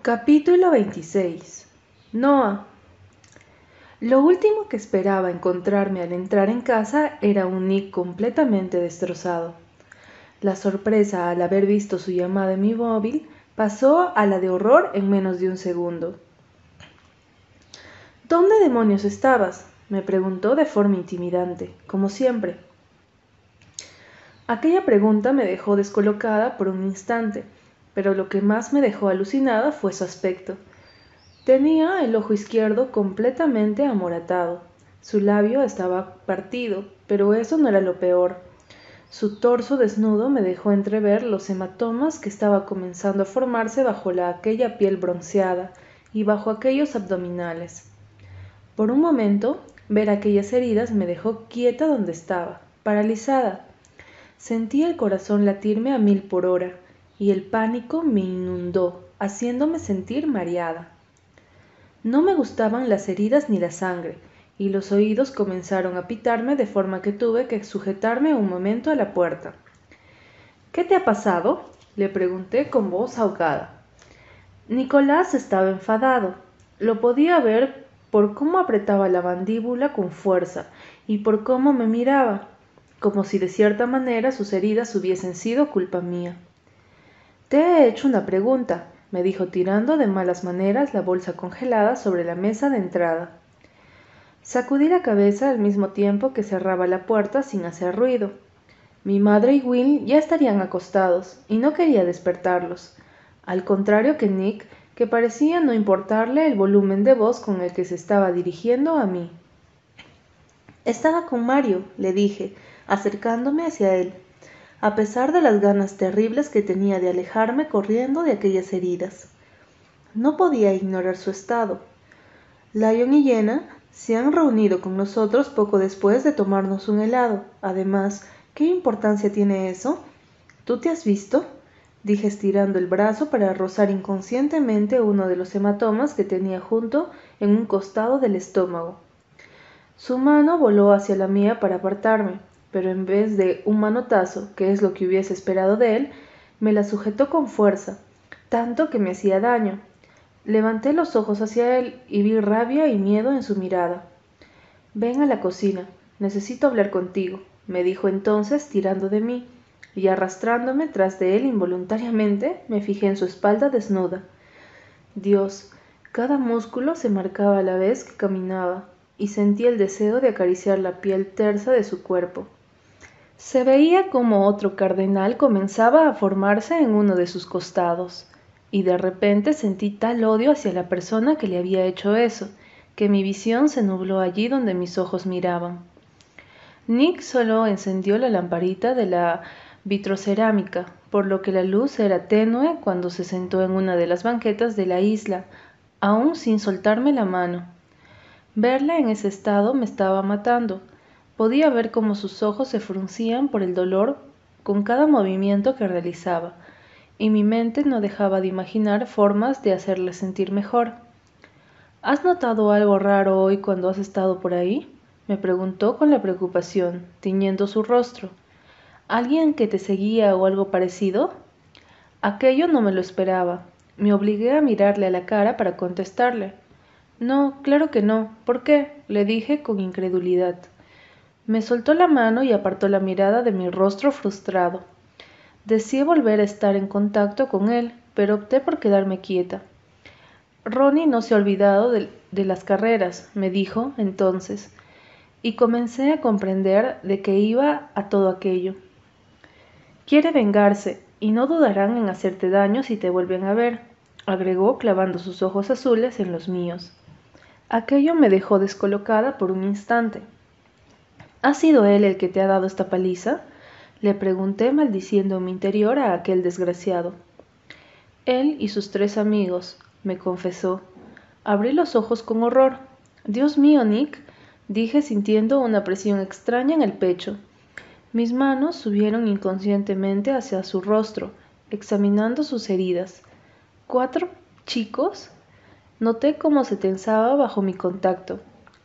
Capítulo 26 Noah Lo último que esperaba encontrarme al entrar en casa era un Nick completamente destrozado. La sorpresa al haber visto su llamada en mi móvil pasó a la de horror en menos de un segundo. ¿Dónde demonios estabas? me preguntó de forma intimidante, como siempre. Aquella pregunta me dejó descolocada por un instante, pero lo que más me dejó alucinada fue su aspecto. Tenía el ojo izquierdo completamente amoratado. Su labio estaba partido, pero eso no era lo peor. Su torso desnudo me dejó entrever los hematomas que estaba comenzando a formarse bajo la aquella piel bronceada y bajo aquellos abdominales. Por un momento, ver aquellas heridas me dejó quieta donde estaba, paralizada. Sentí el corazón latirme a mil por hora, y el pánico me inundó, haciéndome sentir mareada. No me gustaban las heridas ni la sangre, y los oídos comenzaron a pitarme de forma que tuve que sujetarme un momento a la puerta. ¿Qué te ha pasado? le pregunté con voz ahogada. Nicolás estaba enfadado. Lo podía ver por cómo apretaba la mandíbula con fuerza y por cómo me miraba, como si de cierta manera sus heridas hubiesen sido culpa mía. Te he hecho una pregunta, me dijo tirando de malas maneras la bolsa congelada sobre la mesa de entrada. Sacudí la cabeza al mismo tiempo que cerraba la puerta sin hacer ruido. Mi madre y Will ya estarían acostados, y no quería despertarlos, al contrario que Nick, que parecía no importarle el volumen de voz con el que se estaba dirigiendo a mí. Estaba con Mario, le dije, acercándome hacia él, a pesar de las ganas terribles que tenía de alejarme corriendo de aquellas heridas. No podía ignorar su estado. Lion y Jenna se han reunido con nosotros poco después de tomarnos un helado. Además, ¿qué importancia tiene eso? ¿Tú te has visto? dije estirando el brazo para rozar inconscientemente uno de los hematomas que tenía junto en un costado del estómago. Su mano voló hacia la mía para apartarme, pero en vez de un manotazo, que es lo que hubiese esperado de él, me la sujetó con fuerza, tanto que me hacía daño. Levanté los ojos hacia él y vi rabia y miedo en su mirada. Ven a la cocina, necesito hablar contigo, me dijo entonces tirando de mí, y arrastrándome tras de él involuntariamente me fijé en su espalda desnuda. Dios, cada músculo se marcaba a la vez que caminaba, y sentí el deseo de acariciar la piel tersa de su cuerpo. Se veía como otro cardenal comenzaba a formarse en uno de sus costados y de repente sentí tal odio hacia la persona que le había hecho eso, que mi visión se nubló allí donde mis ojos miraban. Nick solo encendió la lamparita de la vitrocerámica, por lo que la luz era tenue cuando se sentó en una de las banquetas de la isla, aún sin soltarme la mano. Verla en ese estado me estaba matando. Podía ver cómo sus ojos se fruncían por el dolor con cada movimiento que realizaba, y mi mente no dejaba de imaginar formas de hacerle sentir mejor. ¿Has notado algo raro hoy cuando has estado por ahí? me preguntó con la preocupación, tiñendo su rostro. ¿Alguien que te seguía o algo parecido? Aquello no me lo esperaba. Me obligué a mirarle a la cara para contestarle. No, claro que no. ¿Por qué? le dije con incredulidad. Me soltó la mano y apartó la mirada de mi rostro frustrado. Deseé volver a estar en contacto con él, pero opté por quedarme quieta. Ronnie no se ha olvidado de, de, las carreras, me dijo entonces, y comencé a comprender de qué iba a todo aquello. Quiere vengarse, y no dudarán en hacerte daño si te vuelven a ver, agregó clavando sus ojos azules en los míos. Aquello me dejó descolocada por un instante. ¿Ha sido él el que te ha dado esta paliza? Le pregunté maldiciendo en mi interior a aquel desgraciado. Él y sus tres amigos, me confesó. Abrí los ojos con horror. Dios mío, Nick, dije sintiendo una presión extraña en el pecho. Mis manos subieron inconscientemente hacia su rostro, examinando sus heridas. ¿Cuatro chicos? Noté cómo se tensaba bajo mi contacto,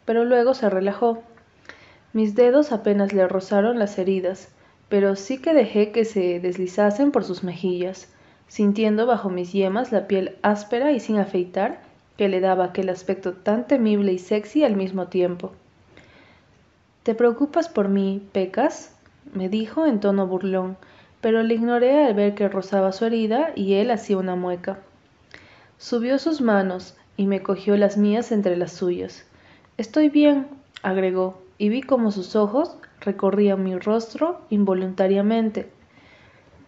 pero luego se relajó. Mis dedos apenas le rozaron las heridas, pero sí que dejé que se deslizasen por sus mejillas. sintiendo bajo mis yemas la piel áspera y sin afeitar que le daba aquel aspecto tan temible y sexy al mismo tiempo. ¿Te preocupas por mí, Pecas? me dijo en tono burlón, pero le ignoré al ver que rozaba su herida y él hacía una mueca. Subió sus manos y me cogió las mías entre las suyas. Estoy bien, agregó, y vi como sus ojos recorrían mi rostro involuntariamente.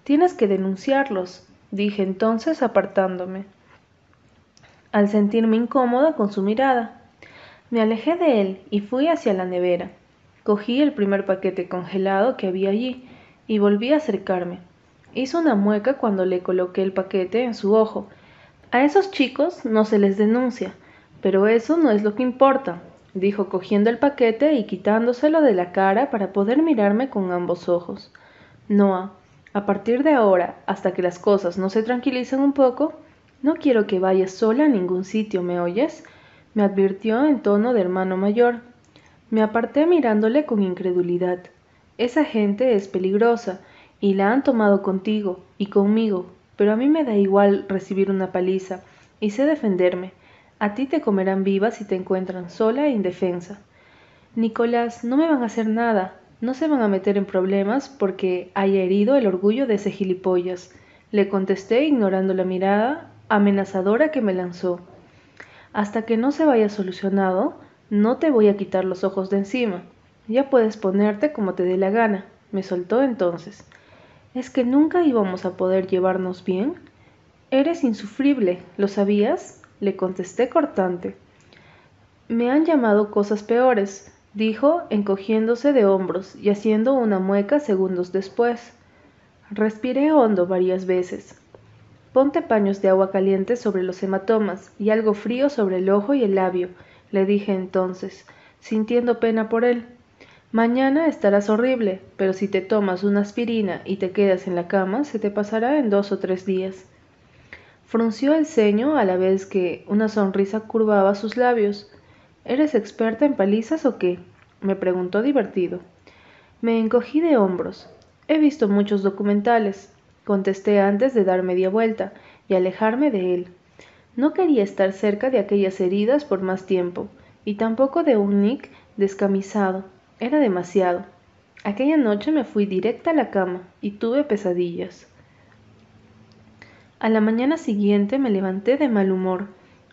Tienes que denunciarlos, dije entonces apartándome al sentirme incómoda con su mirada. Me alejé de él y fui hacia la nevera. Cogí el primer paquete congelado que había allí y volví a acercarme. Hizo una mueca cuando le coloqué el paquete en su ojo. A esos chicos no se les denuncia, pero eso no es lo que importa, dijo cogiendo el paquete y quitándoselo de la cara para poder mirarme con ambos ojos. Noah, a partir de ahora, hasta que las cosas no se tranquilicen un poco, no quiero que vayas sola a ningún sitio, ¿me oyes? me advirtió en tono de hermano mayor. Me aparté mirándole con incredulidad. Esa gente es peligrosa, y la han tomado contigo y conmigo, pero a mí me da igual recibir una paliza, y sé defenderme. A ti te comerán viva si te encuentran sola e indefensa. Nicolás, no me van a hacer nada, no se van a meter en problemas porque haya herido el orgullo de ese gilipollas. Le contesté ignorando la mirada amenazadora que me lanzó. Hasta que no se vaya solucionado, no te voy a quitar los ojos de encima. Ya puedes ponerte como te dé la gana, me soltó entonces. ¿Es que nunca íbamos a poder llevarnos bien? Eres insufrible, ¿lo sabías? Le contesté cortante. Me han llamado cosas peores, dijo, encogiéndose de hombros y haciendo una mueca segundos después. Respiré hondo varias veces. Ponte paños de agua caliente sobre los hematomas y algo frío sobre el ojo y el labio, le dije entonces, sintiendo pena por él. Mañana estarás horrible, pero si te tomas una aspirina y te quedas en la cama, se te pasará en dos o tres días. Frunció el ceño a la vez que una sonrisa curvaba sus labios. ¿Eres experta en palizas o qué? me preguntó divertido. Me encogí de hombros. He visto muchos documentales, contesté antes de dar media vuelta y alejarme de él. No quería estar cerca de aquellas heridas por más tiempo, y tampoco de un Nick descamisado. Era demasiado. Aquella noche me fui directa a la cama y tuve pesadillas. A la mañana siguiente me levanté de mal humor.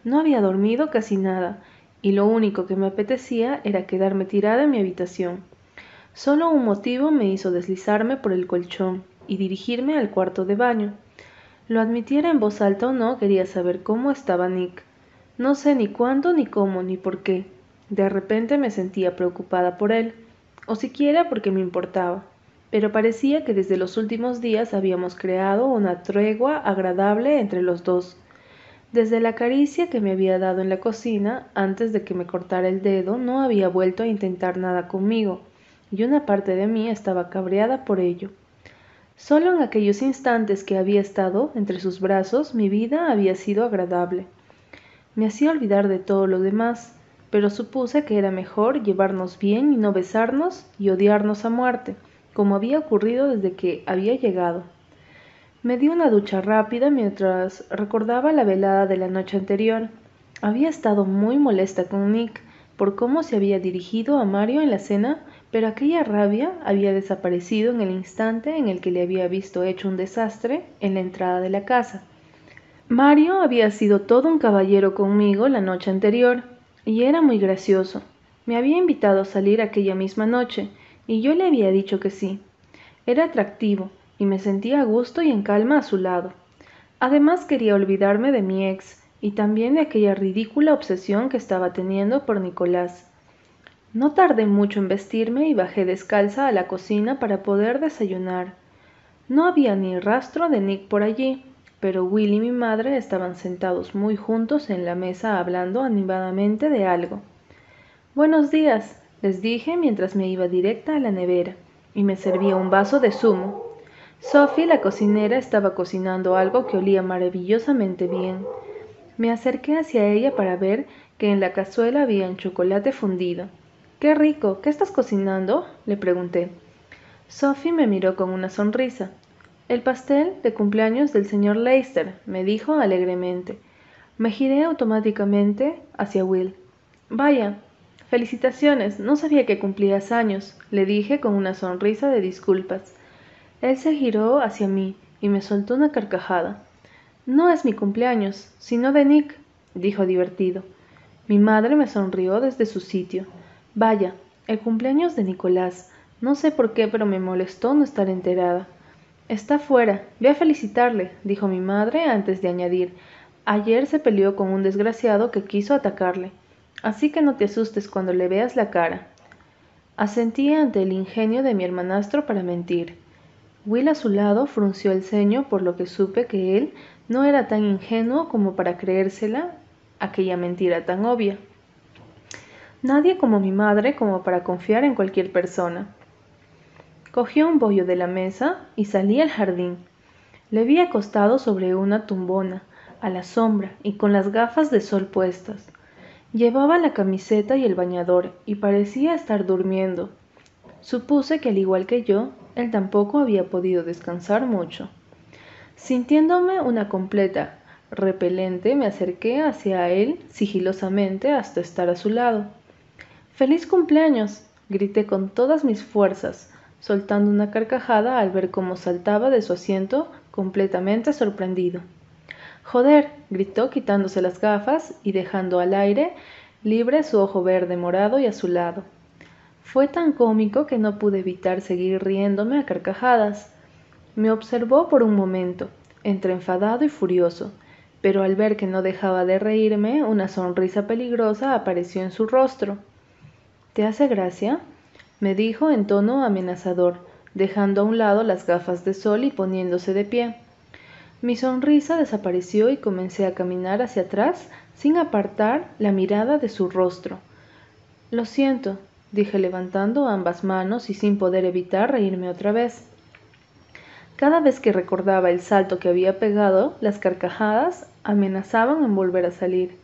No había dormido casi nada, y lo único que me apetecía era quedarme tirada en mi habitación. Solo un motivo me hizo deslizarme por el colchón y dirigirme al cuarto de baño. Lo admitiera en voz alta o no, quería saber cómo estaba Nick. No sé ni cuándo, ni cómo, ni por qué. De repente me sentía preocupada por él, o siquiera porque me importaba, pero parecía que desde los últimos días habíamos creado una tregua agradable entre los dos. Desde la caricia que me había dado en la cocina, antes de que me cortara el dedo, no había vuelto a intentar nada conmigo, y una parte de mí estaba cabreada por ello. Solo en aquellos instantes que había estado entre sus brazos mi vida había sido agradable. Me hacía olvidar de todo lo demás, pero supuse que era mejor llevarnos bien y no besarnos y odiarnos a muerte, como había ocurrido desde que había llegado. Me di una ducha rápida mientras recordaba la velada de la noche anterior. Había estado muy molesta con Nick por cómo se había dirigido a Mario en la cena pero aquella rabia había desaparecido en el instante en el que le había visto hecho un desastre en la entrada de la casa. Mario había sido todo un caballero conmigo la noche anterior, y era muy gracioso. Me había invitado a salir aquella misma noche, y yo le había dicho que sí. Era atractivo, y me sentía a gusto y en calma a su lado. Además quería olvidarme de mi ex, y también de aquella ridícula obsesión que estaba teniendo por Nicolás. No tardé mucho en vestirme y bajé descalza a la cocina para poder desayunar. No había ni rastro de Nick por allí, pero Will y mi madre estaban sentados muy juntos en la mesa hablando animadamente de algo. Buenos días, les dije mientras me iba directa a la nevera, y me servía un vaso de zumo. Sophie, la cocinera, estaba cocinando algo que olía maravillosamente bien. Me acerqué hacia ella para ver que en la cazuela había un chocolate fundido. Qué rico. ¿Qué estás cocinando? le pregunté. Sophie me miró con una sonrisa. El pastel de cumpleaños del señor Leicester, me dijo alegremente. Me giré automáticamente hacia Will. Vaya, felicitaciones, no sabía que cumplías años, le dije con una sonrisa de disculpas. Él se giró hacia mí y me soltó una carcajada. No es mi cumpleaños, sino de Nick, dijo divertido. Mi madre me sonrió desde su sitio. Vaya, el cumpleaños de Nicolás. No sé por qué, pero me molestó no estar enterada. Está fuera. Ve a felicitarle, dijo mi madre antes de añadir. Ayer se peleó con un desgraciado que quiso atacarle. Así que no te asustes cuando le veas la cara. Asentí ante el ingenio de mi hermanastro para mentir. Will a su lado frunció el ceño por lo que supe que él no era tan ingenuo como para creérsela aquella mentira tan obvia. Nadie como mi madre como para confiar en cualquier persona. Cogió un bollo de la mesa y salí al jardín. Le vi acostado sobre una tumbona, a la sombra y con las gafas de sol puestas. Llevaba la camiseta y el bañador y parecía estar durmiendo. Supuse que al igual que yo, él tampoco había podido descansar mucho. Sintiéndome una completa repelente, me acerqué hacia él sigilosamente hasta estar a su lado. ¡Feliz cumpleaños! grité con todas mis fuerzas, soltando una carcajada al ver cómo saltaba de su asiento completamente sorprendido. Joder, gritó quitándose las gafas y dejando al aire libre su ojo verde morado y azulado. Fue tan cómico que no pude evitar seguir riéndome a carcajadas. Me observó por un momento, entre enfadado y furioso, pero al ver que no dejaba de reírme, una sonrisa peligrosa apareció en su rostro. ¿Te hace gracia? me dijo en tono amenazador, dejando a un lado las gafas de sol y poniéndose de pie. Mi sonrisa desapareció y comencé a caminar hacia atrás sin apartar la mirada de su rostro. Lo siento, dije levantando ambas manos y sin poder evitar reírme otra vez. Cada vez que recordaba el salto que había pegado, las carcajadas amenazaban en volver a salir.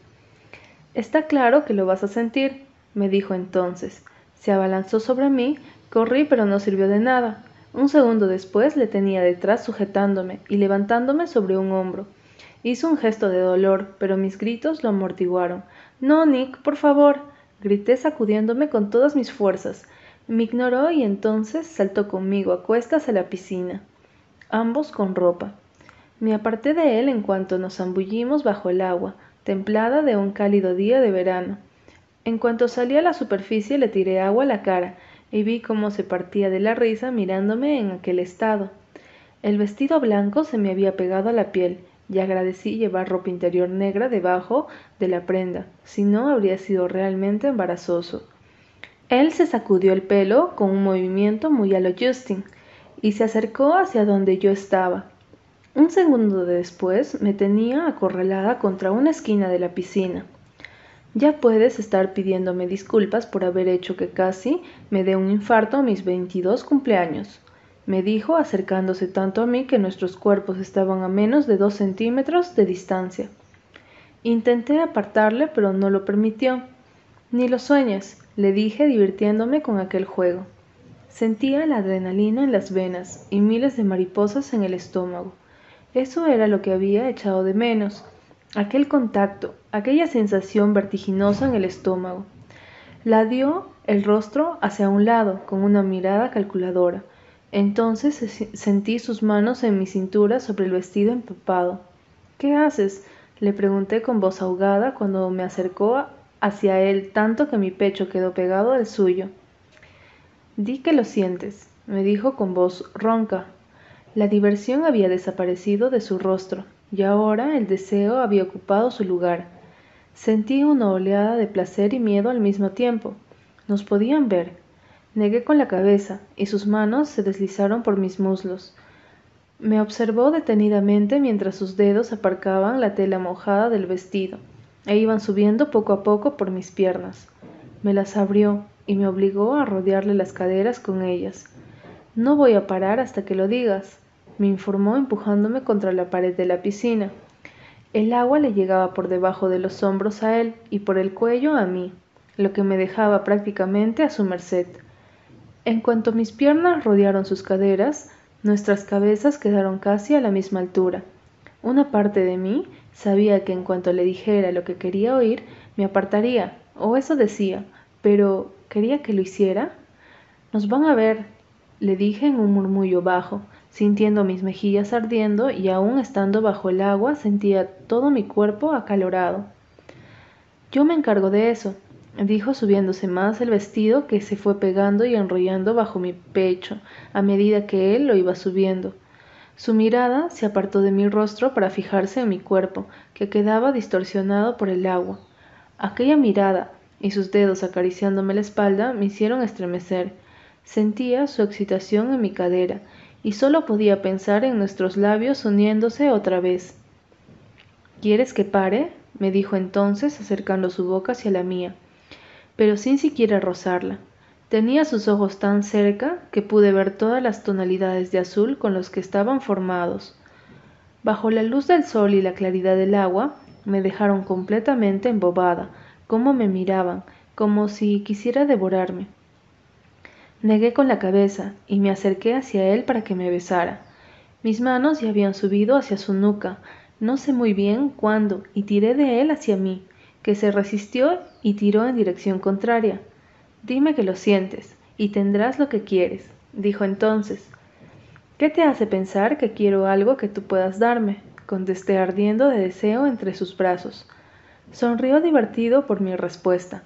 Está claro que lo vas a sentir, me dijo entonces. Se abalanzó sobre mí, corrí pero no sirvió de nada. Un segundo después le tenía detrás sujetándome y levantándome sobre un hombro. Hizo un gesto de dolor, pero mis gritos lo amortiguaron. No, Nick, por favor grité sacudiéndome con todas mis fuerzas. Me ignoró y entonces saltó conmigo a cuestas a la piscina, ambos con ropa. Me aparté de él en cuanto nos zambullimos bajo el agua, templada de un cálido día de verano. En cuanto salí a la superficie le tiré agua a la cara y vi cómo se partía de la risa mirándome en aquel estado. El vestido blanco se me había pegado a la piel y agradecí llevar ropa interior negra debajo de la prenda, si no habría sido realmente embarazoso. Él se sacudió el pelo con un movimiento muy a lo Justin y se acercó hacia donde yo estaba. Un segundo después me tenía acorralada contra una esquina de la piscina. Ya puedes estar pidiéndome disculpas por haber hecho que casi me dé un infarto a mis veintidós cumpleaños me dijo acercándose tanto a mí que nuestros cuerpos estaban a menos de dos centímetros de distancia. Intenté apartarle, pero no lo permitió. Ni lo sueñes, le dije divirtiéndome con aquel juego. Sentía la adrenalina en las venas y miles de mariposas en el estómago. Eso era lo que había echado de menos, aquel contacto, aquella sensación vertiginosa en el estómago. La dio el rostro hacia un lado con una mirada calculadora entonces sentí sus manos en mi cintura sobre el vestido empapado. ¿Qué haces? le pregunté con voz ahogada cuando me acercó hacia él tanto que mi pecho quedó pegado al suyo. Di que lo sientes, me dijo con voz ronca. La diversión había desaparecido de su rostro y ahora el deseo había ocupado su lugar. Sentí una oleada de placer y miedo al mismo tiempo. Nos podían ver, Negué con la cabeza, y sus manos se deslizaron por mis muslos. Me observó detenidamente mientras sus dedos aparcaban la tela mojada del vestido, e iban subiendo poco a poco por mis piernas. Me las abrió y me obligó a rodearle las caderas con ellas. No voy a parar hasta que lo digas, me informó empujándome contra la pared de la piscina. El agua le llegaba por debajo de los hombros a él y por el cuello a mí, lo que me dejaba prácticamente a su merced. En cuanto mis piernas rodearon sus caderas, Nuestras cabezas quedaron casi a la misma altura. Una parte de mí sabía que en cuanto le dijera lo que quería oír, me apartaría, o eso decía, pero ¿quería que lo hiciera? Nos van a ver, le dije en un murmullo bajo, sintiendo mis mejillas ardiendo y aún estando bajo el agua sentía todo mi cuerpo acalorado. Yo me encargo de eso, dijo subiéndose más el vestido que se fue pegando y enrollando bajo mi pecho a medida que él lo iba subiendo. Su mirada se apartó de mi rostro para fijarse en mi cuerpo, que quedaba distorsionado por el agua. Aquella mirada y sus dedos acariciándome la espalda me hicieron estremecer. Sentía su excitación en mi cadera y solo podía pensar en nuestros labios uniéndose otra vez. ¿Quieres que pare? me dijo entonces acercando su boca hacia la mía pero sin siquiera rozarla. Tenía sus ojos tan cerca que pude ver todas las tonalidades de azul con los que estaban formados. Bajo la luz del sol y la claridad del agua, me dejaron completamente embobada, como me miraban, como si quisiera devorarme. Negué con la cabeza y me acerqué hacia él para que me besara. Mis manos ya habían subido hacia su nuca, no sé muy bien cuándo, y tiré de él hacia mí que se resistió y tiró en dirección contraria. Dime que lo sientes, y tendrás lo que quieres, dijo entonces. ¿Qué te hace pensar que quiero algo que tú puedas darme? contesté ardiendo de deseo entre sus brazos. Sonrió divertido por mi respuesta.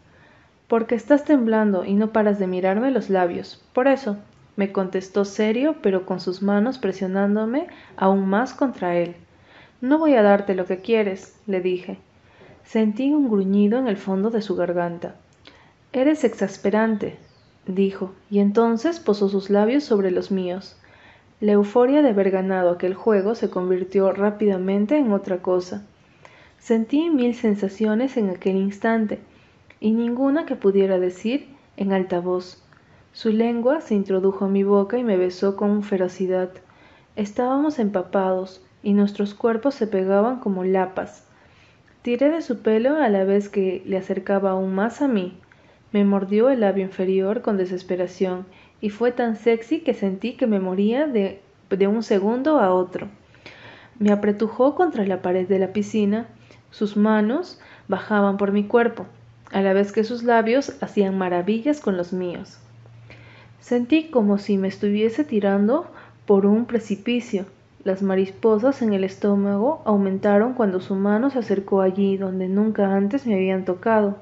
Porque estás temblando y no paras de mirarme los labios. Por eso, me contestó serio, pero con sus manos presionándome aún más contra él. No voy a darte lo que quieres, le dije. Sentí un gruñido en el fondo de su garganta. Eres exasperante, dijo, y entonces posó sus labios sobre los míos. La euforia de haber ganado aquel juego se convirtió rápidamente en otra cosa. Sentí mil sensaciones en aquel instante, y ninguna que pudiera decir en alta voz. Su lengua se introdujo en mi boca y me besó con ferocidad. Estábamos empapados, y nuestros cuerpos se pegaban como lapas. Tiré de su pelo a la vez que le acercaba aún más a mí. Me mordió el labio inferior con desesperación y fue tan sexy que sentí que me moría de, de un segundo a otro. Me apretujó contra la pared de la piscina, sus manos bajaban por mi cuerpo, a la vez que sus labios hacían maravillas con los míos. Sentí como si me estuviese tirando por un precipicio las mariposas en el estómago aumentaron cuando su mano se acercó allí donde nunca antes me habían tocado.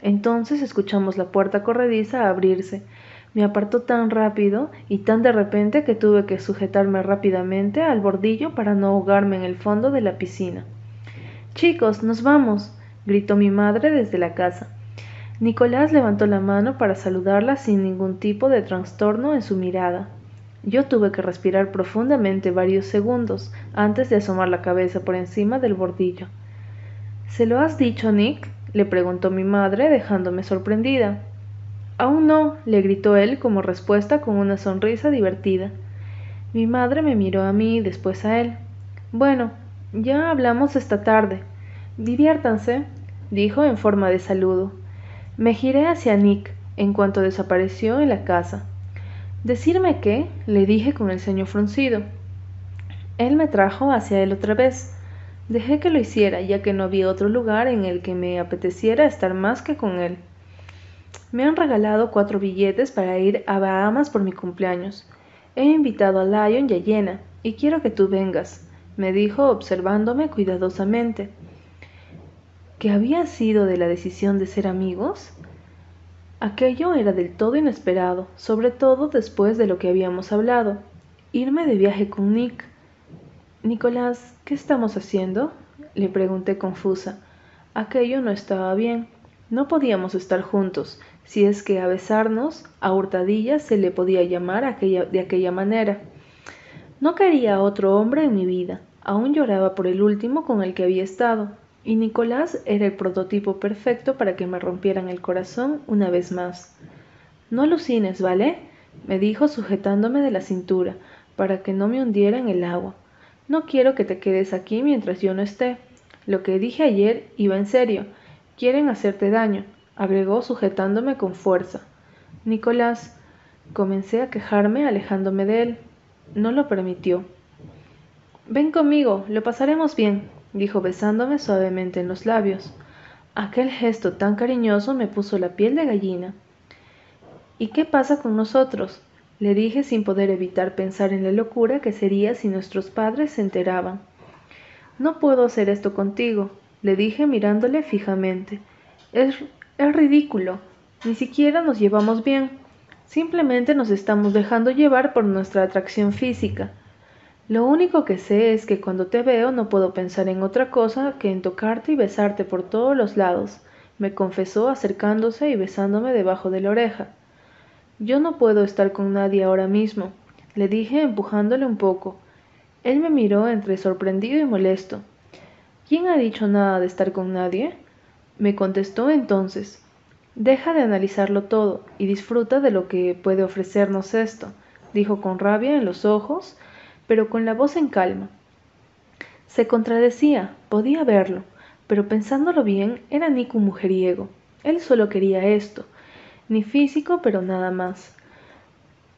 Entonces escuchamos la puerta corrediza abrirse. Me apartó tan rápido y tan de repente que tuve que sujetarme rápidamente al bordillo para no ahogarme en el fondo de la piscina. Chicos, nos vamos, gritó mi madre desde la casa. Nicolás levantó la mano para saludarla sin ningún tipo de trastorno en su mirada. Yo tuve que respirar profundamente varios segundos antes de asomar la cabeza por encima del bordillo. ¿Se lo has dicho, Nick? le preguntó mi madre, dejándome sorprendida. Aún no, le gritó él como respuesta con una sonrisa divertida. Mi madre me miró a mí y después a él. Bueno, ya hablamos esta tarde. Diviértanse, dijo en forma de saludo. Me giré hacia Nick en cuanto desapareció en la casa. Decirme qué, le dije con el ceño fruncido. Él me trajo hacia él otra vez. Dejé que lo hiciera, ya que no había otro lugar en el que me apeteciera estar más que con él. Me han regalado cuatro billetes para ir a Bahamas por mi cumpleaños. He invitado a Lion y a Yena, y quiero que tú vengas, me dijo observándome cuidadosamente. ¿Qué había sido de la decisión de ser amigos? Aquello era del todo inesperado, sobre todo después de lo que habíamos hablado. Irme de viaje con Nick. Nicolás, ¿qué estamos haciendo? le pregunté confusa. Aquello no estaba bien. No podíamos estar juntos, si es que a besarnos a hurtadillas se le podía llamar de aquella manera. No quería otro hombre en mi vida. Aún lloraba por el último con el que había estado y Nicolás era el prototipo perfecto para que me rompieran el corazón una vez más. No alucines, ¿vale? me dijo sujetándome de la cintura, para que no me hundiera en el agua. No quiero que te quedes aquí mientras yo no esté. Lo que dije ayer iba en serio. Quieren hacerte daño, agregó sujetándome con fuerza. Nicolás, comencé a quejarme alejándome de él. no lo permitió. Ven conmigo, lo pasaremos bien, dijo besándome suavemente en los labios. Aquel gesto tan cariñoso me puso la piel de gallina. ¿Y qué pasa con nosotros? le dije sin poder evitar pensar en la locura que sería si nuestros padres se enteraban. No puedo hacer esto contigo, le dije mirándole fijamente. Es, es ridículo. Ni siquiera nos llevamos bien. Simplemente nos estamos dejando llevar por nuestra atracción física. Lo único que sé es que cuando te veo no puedo pensar en otra cosa que en tocarte y besarte por todos los lados, me confesó acercándose y besándome debajo de la oreja. Yo no puedo estar con nadie ahora mismo, le dije empujándole un poco. Él me miró entre sorprendido y molesto. ¿Quién ha dicho nada de estar con nadie? Me contestó entonces. Deja de analizarlo todo y disfruta de lo que puede ofrecernos esto, dijo con rabia en los ojos, pero con la voz en calma. Se contradecía, podía verlo, pero pensándolo bien, era Nico un mujeriego. Él solo quería esto, ni físico, pero nada más.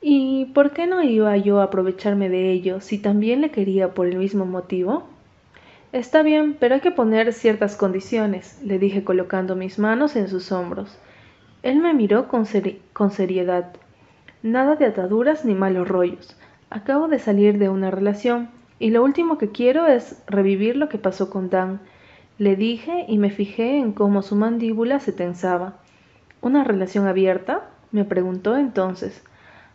¿Y por qué no iba yo a aprovecharme de ello si también le quería por el mismo motivo? Está bien, pero hay que poner ciertas condiciones, le dije colocando mis manos en sus hombros. Él me miró con seriedad. Nada de ataduras ni malos rollos. Acabo de salir de una relación y lo último que quiero es revivir lo que pasó con Dan. Le dije y me fijé en cómo su mandíbula se tensaba. ¿Una relación abierta? me preguntó entonces.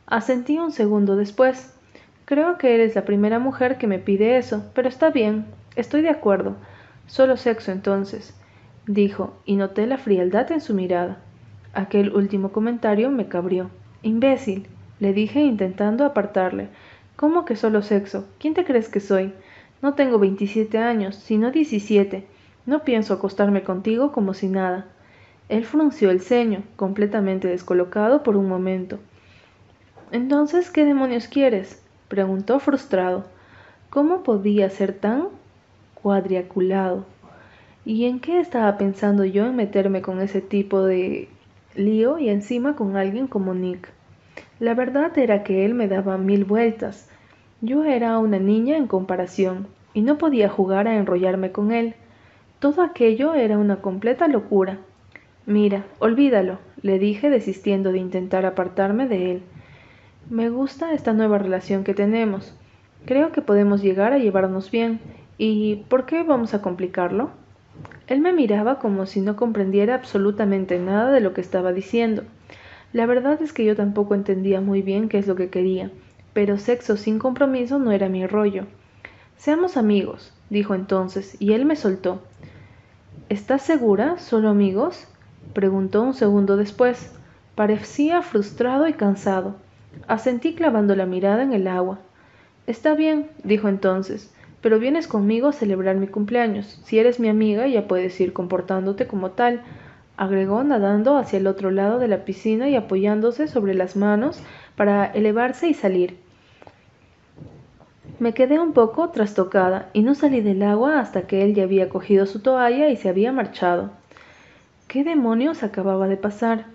Asentí un segundo después. Creo que eres la primera mujer que me pide eso, pero está bien, estoy de acuerdo. Solo sexo entonces, dijo, y noté la frialdad en su mirada. Aquel último comentario me cabrió. Imbécil le dije intentando apartarle. ¿Cómo que solo sexo? ¿Quién te crees que soy? No tengo veintisiete años, sino diecisiete. No pienso acostarme contigo como si nada. Él frunció el ceño, completamente descolocado por un momento. Entonces, ¿qué demonios quieres? preguntó frustrado. ¿Cómo podía ser tan cuadriculado? ¿Y en qué estaba pensando yo en meterme con ese tipo de lío y encima con alguien como Nick? La verdad era que él me daba mil vueltas. Yo era una niña en comparación, y no podía jugar a enrollarme con él. Todo aquello era una completa locura. Mira, olvídalo, le dije desistiendo de intentar apartarme de él. Me gusta esta nueva relación que tenemos. Creo que podemos llegar a llevarnos bien. ¿Y por qué vamos a complicarlo? Él me miraba como si no comprendiera absolutamente nada de lo que estaba diciendo. La verdad es que yo tampoco entendía muy bien qué es lo que quería, pero sexo sin compromiso no era mi rollo. Seamos amigos, dijo entonces, y él me soltó. ¿Estás segura? ¿Solo amigos? preguntó un segundo después. Parecía frustrado y cansado. Asentí clavando la mirada en el agua. Está bien, dijo entonces, pero vienes conmigo a celebrar mi cumpleaños. Si eres mi amiga ya puedes ir comportándote como tal, agregó nadando hacia el otro lado de la piscina y apoyándose sobre las manos para elevarse y salir. Me quedé un poco trastocada y no salí del agua hasta que él ya había cogido su toalla y se había marchado. ¿Qué demonios acababa de pasar?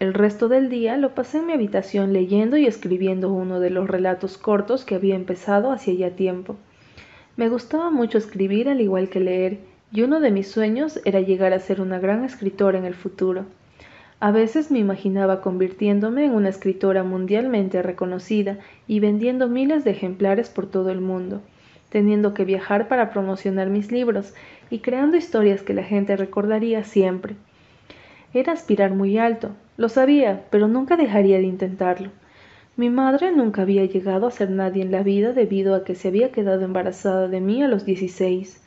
El resto del día lo pasé en mi habitación leyendo y escribiendo uno de los relatos cortos que había empezado hacía ya tiempo. Me gustaba mucho escribir al igual que leer, y uno de mis sueños era llegar a ser una gran escritora en el futuro. A veces me imaginaba convirtiéndome en una escritora mundialmente reconocida y vendiendo miles de ejemplares por todo el mundo, teniendo que viajar para promocionar mis libros y creando historias que la gente recordaría siempre. Era aspirar muy alto, lo sabía, pero nunca dejaría de intentarlo. Mi madre nunca había llegado a ser nadie en la vida debido a que se había quedado embarazada de mí a los dieciséis.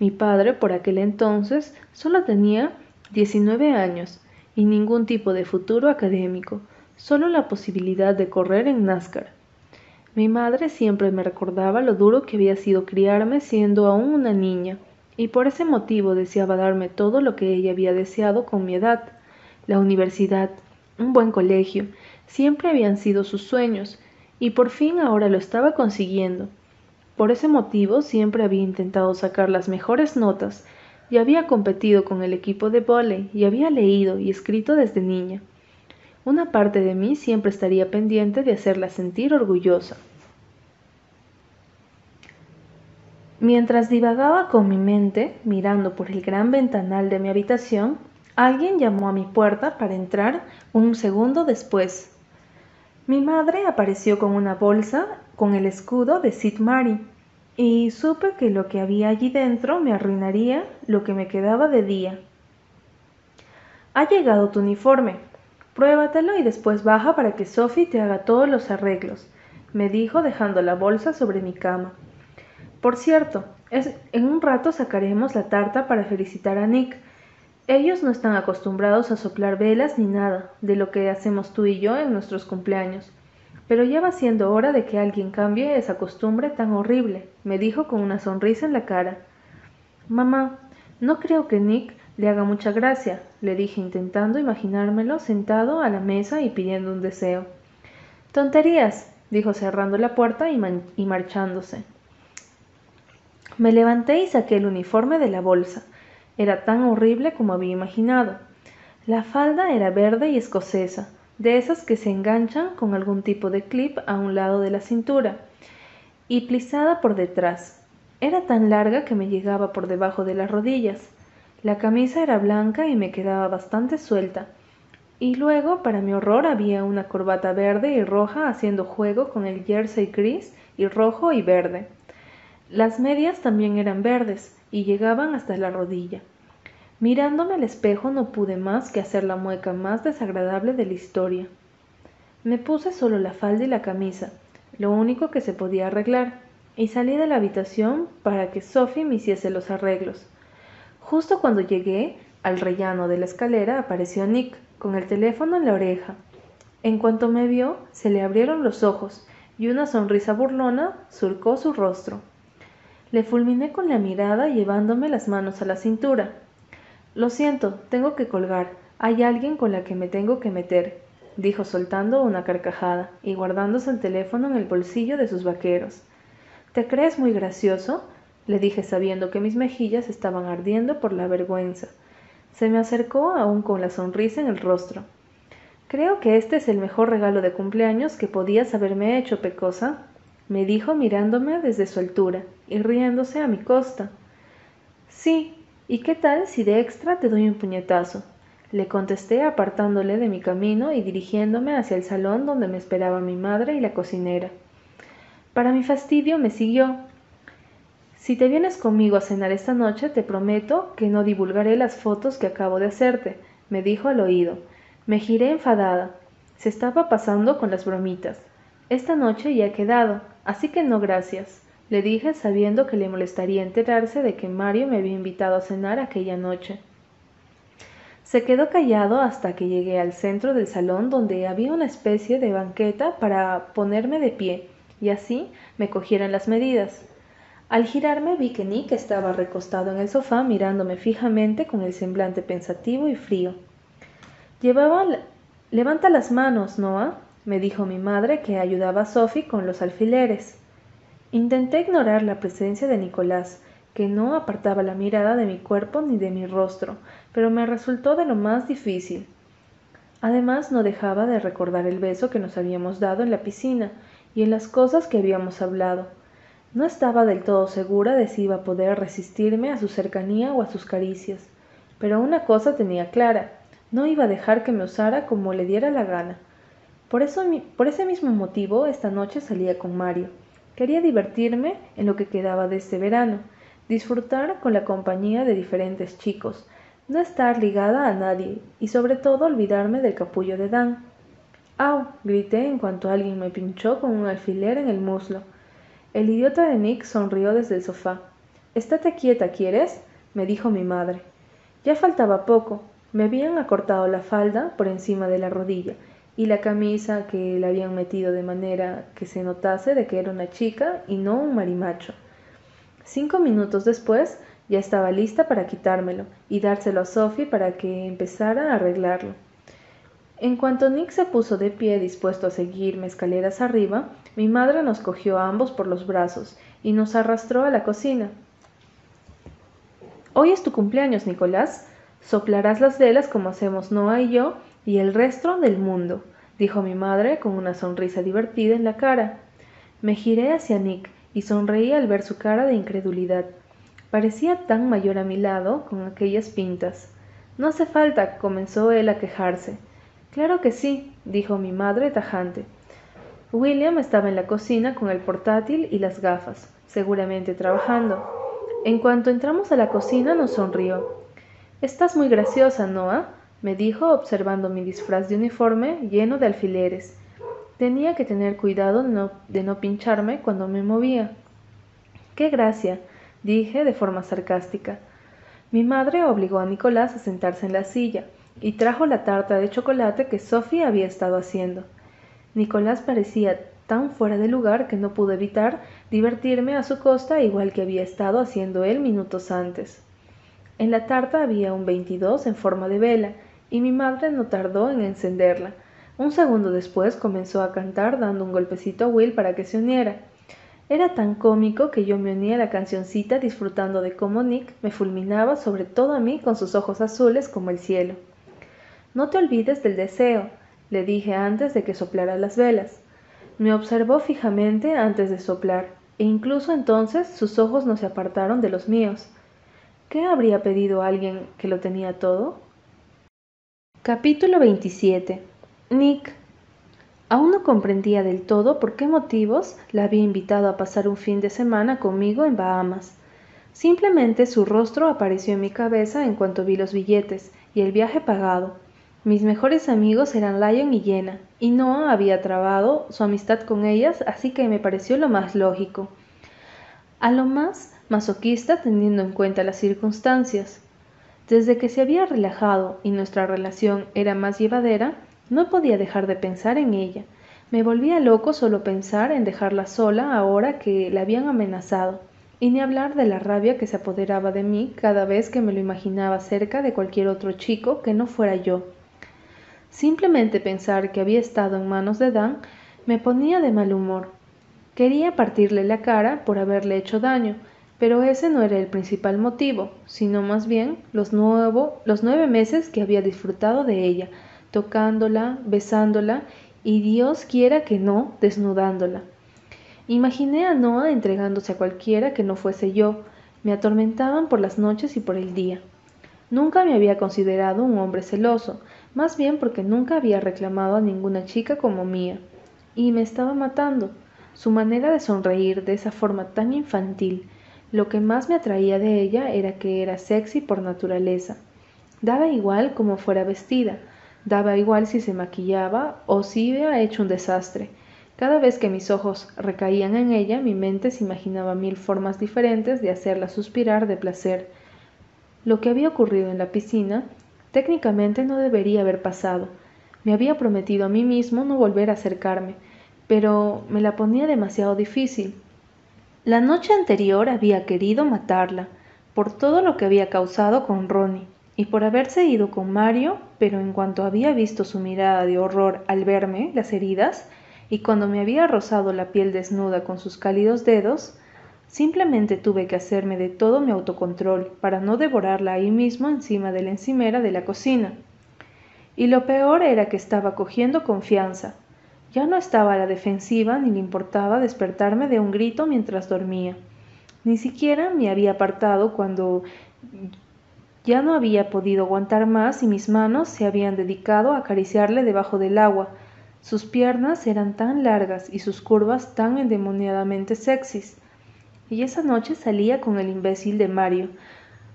Mi padre, por aquel entonces, solo tenía 19 años y ningún tipo de futuro académico, solo la posibilidad de correr en NASCAR. Mi madre siempre me recordaba lo duro que había sido criarme siendo aún una niña, y por ese motivo deseaba darme todo lo que ella había deseado con mi edad. La universidad, un buen colegio, siempre habían sido sus sueños, y por fin ahora lo estaba consiguiendo. Por ese motivo siempre había intentado sacar las mejores notas y había competido con el equipo de volei y había leído y escrito desde niña. Una parte de mí siempre estaría pendiente de hacerla sentir orgullosa. Mientras divagaba con mi mente, mirando por el gran ventanal de mi habitación, alguien llamó a mi puerta para entrar un segundo después. Mi madre apareció con una bolsa con el escudo de Sid Mary, y supe que lo que había allí dentro me arruinaría lo que me quedaba de día. Ha llegado tu uniforme. Pruébatelo y después baja para que Sophie te haga todos los arreglos, me dijo dejando la bolsa sobre mi cama. Por cierto, en un rato sacaremos la tarta para felicitar a Nick. Ellos no están acostumbrados a soplar velas ni nada de lo que hacemos tú y yo en nuestros cumpleaños. Pero ya va siendo hora de que alguien cambie esa costumbre tan horrible, me dijo con una sonrisa en la cara. Mamá, no creo que Nick le haga mucha gracia, le dije intentando imaginármelo sentado a la mesa y pidiendo un deseo. Tonterías, dijo cerrando la puerta y, y marchándose. Me levanté y saqué el uniforme de la bolsa. Era tan horrible como había imaginado. La falda era verde y escocesa, de esas que se enganchan con algún tipo de clip a un lado de la cintura, y plisada por detrás. Era tan larga que me llegaba por debajo de las rodillas. La camisa era blanca y me quedaba bastante suelta. Y luego, para mi horror, había una corbata verde y roja haciendo juego con el jersey gris y rojo y verde. Las medias también eran verdes y llegaban hasta la rodilla. Mirándome al espejo no pude más que hacer la mueca más desagradable de la historia. Me puse solo la falda y la camisa, lo único que se podía arreglar, y salí de la habitación para que Sophie me hiciese los arreglos. Justo cuando llegué al rellano de la escalera apareció Nick, con el teléfono en la oreja. En cuanto me vio, se le abrieron los ojos y una sonrisa burlona surcó su rostro. Le fulminé con la mirada llevándome las manos a la cintura. Lo siento, tengo que colgar. Hay alguien con la que me tengo que meter, dijo soltando una carcajada y guardándose el teléfono en el bolsillo de sus vaqueros. ¿Te crees muy gracioso? le dije sabiendo que mis mejillas estaban ardiendo por la vergüenza. Se me acercó aún con la sonrisa en el rostro. Creo que este es el mejor regalo de cumpleaños que podías haberme hecho, Pecosa, me dijo mirándome desde su altura y riéndose a mi costa. Sí, ¿y qué tal si de extra te doy un puñetazo? Le contesté apartándole de mi camino y dirigiéndome hacia el salón donde me esperaba mi madre y la cocinera. Para mi fastidio me siguió. Si te vienes conmigo a cenar esta noche, te prometo que no divulgaré las fotos que acabo de hacerte, me dijo al oído. Me giré enfadada. Se estaba pasando con las bromitas. Esta noche ya he quedado, así que no gracias, le dije sabiendo que le molestaría enterarse de que Mario me había invitado a cenar aquella noche. Se quedó callado hasta que llegué al centro del salón donde había una especie de banqueta para ponerme de pie y así me cogieran las medidas. Al girarme vi que Nick estaba recostado en el sofá mirándome fijamente con el semblante pensativo y frío. Levanta las manos, Noah, me dijo mi madre que ayudaba a Sophie con los alfileres. Intenté ignorar la presencia de Nicolás, que no apartaba la mirada de mi cuerpo ni de mi rostro, pero me resultó de lo más difícil. Además no dejaba de recordar el beso que nos habíamos dado en la piscina y en las cosas que habíamos hablado. No estaba del todo segura de si iba a poder resistirme a su cercanía o a sus caricias, pero una cosa tenía clara, no iba a dejar que me usara como le diera la gana. Por, eso, por ese mismo motivo, esta noche salía con Mario. Quería divertirme en lo que quedaba de este verano, disfrutar con la compañía de diferentes chicos, no estar ligada a nadie y sobre todo olvidarme del capullo de Dan. ¡Au! grité en cuanto alguien me pinchó con un alfiler en el muslo. El idiota de Nick sonrió desde el sofá. Estate quieta, ¿quieres? me dijo mi madre. Ya faltaba poco. Me habían acortado la falda por encima de la rodilla y la camisa que le habían metido de manera que se notase de que era una chica y no un marimacho. Cinco minutos después ya estaba lista para quitármelo y dárselo a Sophie para que empezara a arreglarlo. En cuanto Nick se puso de pie dispuesto a seguirme escaleras arriba, mi madre nos cogió a ambos por los brazos y nos arrastró a la cocina. Hoy es tu cumpleaños, Nicolás. Soplarás las velas como hacemos Noah y yo y el resto del mundo, dijo mi madre con una sonrisa divertida en la cara. Me giré hacia Nick y sonreí al ver su cara de incredulidad. Parecía tan mayor a mi lado con aquellas pintas. No hace falta, comenzó él a quejarse. Claro que sí, dijo mi madre tajante. William estaba en la cocina con el portátil y las gafas, seguramente trabajando. En cuanto entramos a la cocina nos sonrió. Estás muy graciosa, Noah, me dijo observando mi disfraz de uniforme lleno de alfileres. Tenía que tener cuidado de no, pincharme cuando me movía. ¡Qué gracia! dije de forma sarcástica. Mi madre obligó a Nicolás a sentarse en la silla y trajo la tarta de chocolate que Sophie había estado haciendo. Nicolás parecía tan fuera de lugar que no pude evitar divertirme a su costa igual que había estado haciendo él minutos antes. En la tarta había un 22 en forma de vela y mi madre no tardó en encenderla. Un segundo después comenzó a cantar dando un golpecito a Will para que se uniera. Era tan cómico que yo me unía a la cancioncita disfrutando de cómo Nick me fulminaba sobre todo a mí con sus ojos azules como el cielo. No te olvides del deseo, le dije antes de que soplara las velas. Me observó fijamente antes de soplar, e incluso entonces sus ojos no se apartaron de los míos. ¿Qué habría pedido alguien que lo tenía todo? Capítulo 27 Nick Aún no comprendía del todo por qué motivos la había invitado a pasar un fin de semana conmigo en Bahamas. Simplemente su rostro apareció en mi cabeza en cuanto vi los billetes y el viaje pagado, mis mejores amigos eran Lion y Jenna, y Noah había trabado su amistad con ellas, así que me pareció lo más lógico. A lo más masoquista teniendo en cuenta las circunstancias. Desde que se había relajado y nuestra relación era más llevadera, no podía dejar de pensar en ella. Me volvía loco solo pensar en dejarla sola ahora que la habían amenazado, y ni hablar de la rabia que se apoderaba de mí cada vez que me lo imaginaba cerca de cualquier otro chico que no fuera yo. Simplemente pensar que había estado en manos de Dan me ponía de mal humor. Quería partirle la cara por haberle hecho daño, pero ese no era el principal motivo, sino más bien los, los nueve meses que había disfrutado de ella, tocándola, besándola y Dios quiera que no, desnudándola. Imaginé a Noah entregándose a cualquiera que no fuese yo, me atormentaban por las noches y por el día. Nunca me había considerado un hombre celoso, más bien porque nunca había reclamado a ninguna chica como mía. Y me estaba matando. Su manera de sonreír de esa forma tan infantil. Lo que más me atraía de ella era que era sexy por naturaleza. Daba igual como fuera vestida, daba igual si se maquillaba o si había hecho un desastre. Cada vez que mis ojos recaían en ella, mi mente se imaginaba mil formas diferentes de hacerla suspirar de placer. Lo que había ocurrido en la piscina Técnicamente no debería haber pasado. Me había prometido a mí mismo no volver a acercarme, pero me la ponía demasiado difícil. La noche anterior había querido matarla, por todo lo que había causado con Ronnie, y por haberse ido con Mario, pero en cuanto había visto su mirada de horror al verme las heridas, y cuando me había rozado la piel desnuda con sus cálidos dedos, Simplemente tuve que hacerme de todo mi autocontrol para no devorarla ahí mismo encima de la encimera de la cocina. Y lo peor era que estaba cogiendo confianza. Ya no estaba a la defensiva ni le importaba despertarme de un grito mientras dormía. Ni siquiera me había apartado cuando ya no había podido aguantar más y mis manos se habían dedicado a acariciarle debajo del agua. Sus piernas eran tan largas y sus curvas tan endemoniadamente sexys y esa noche salía con el imbécil de Mario,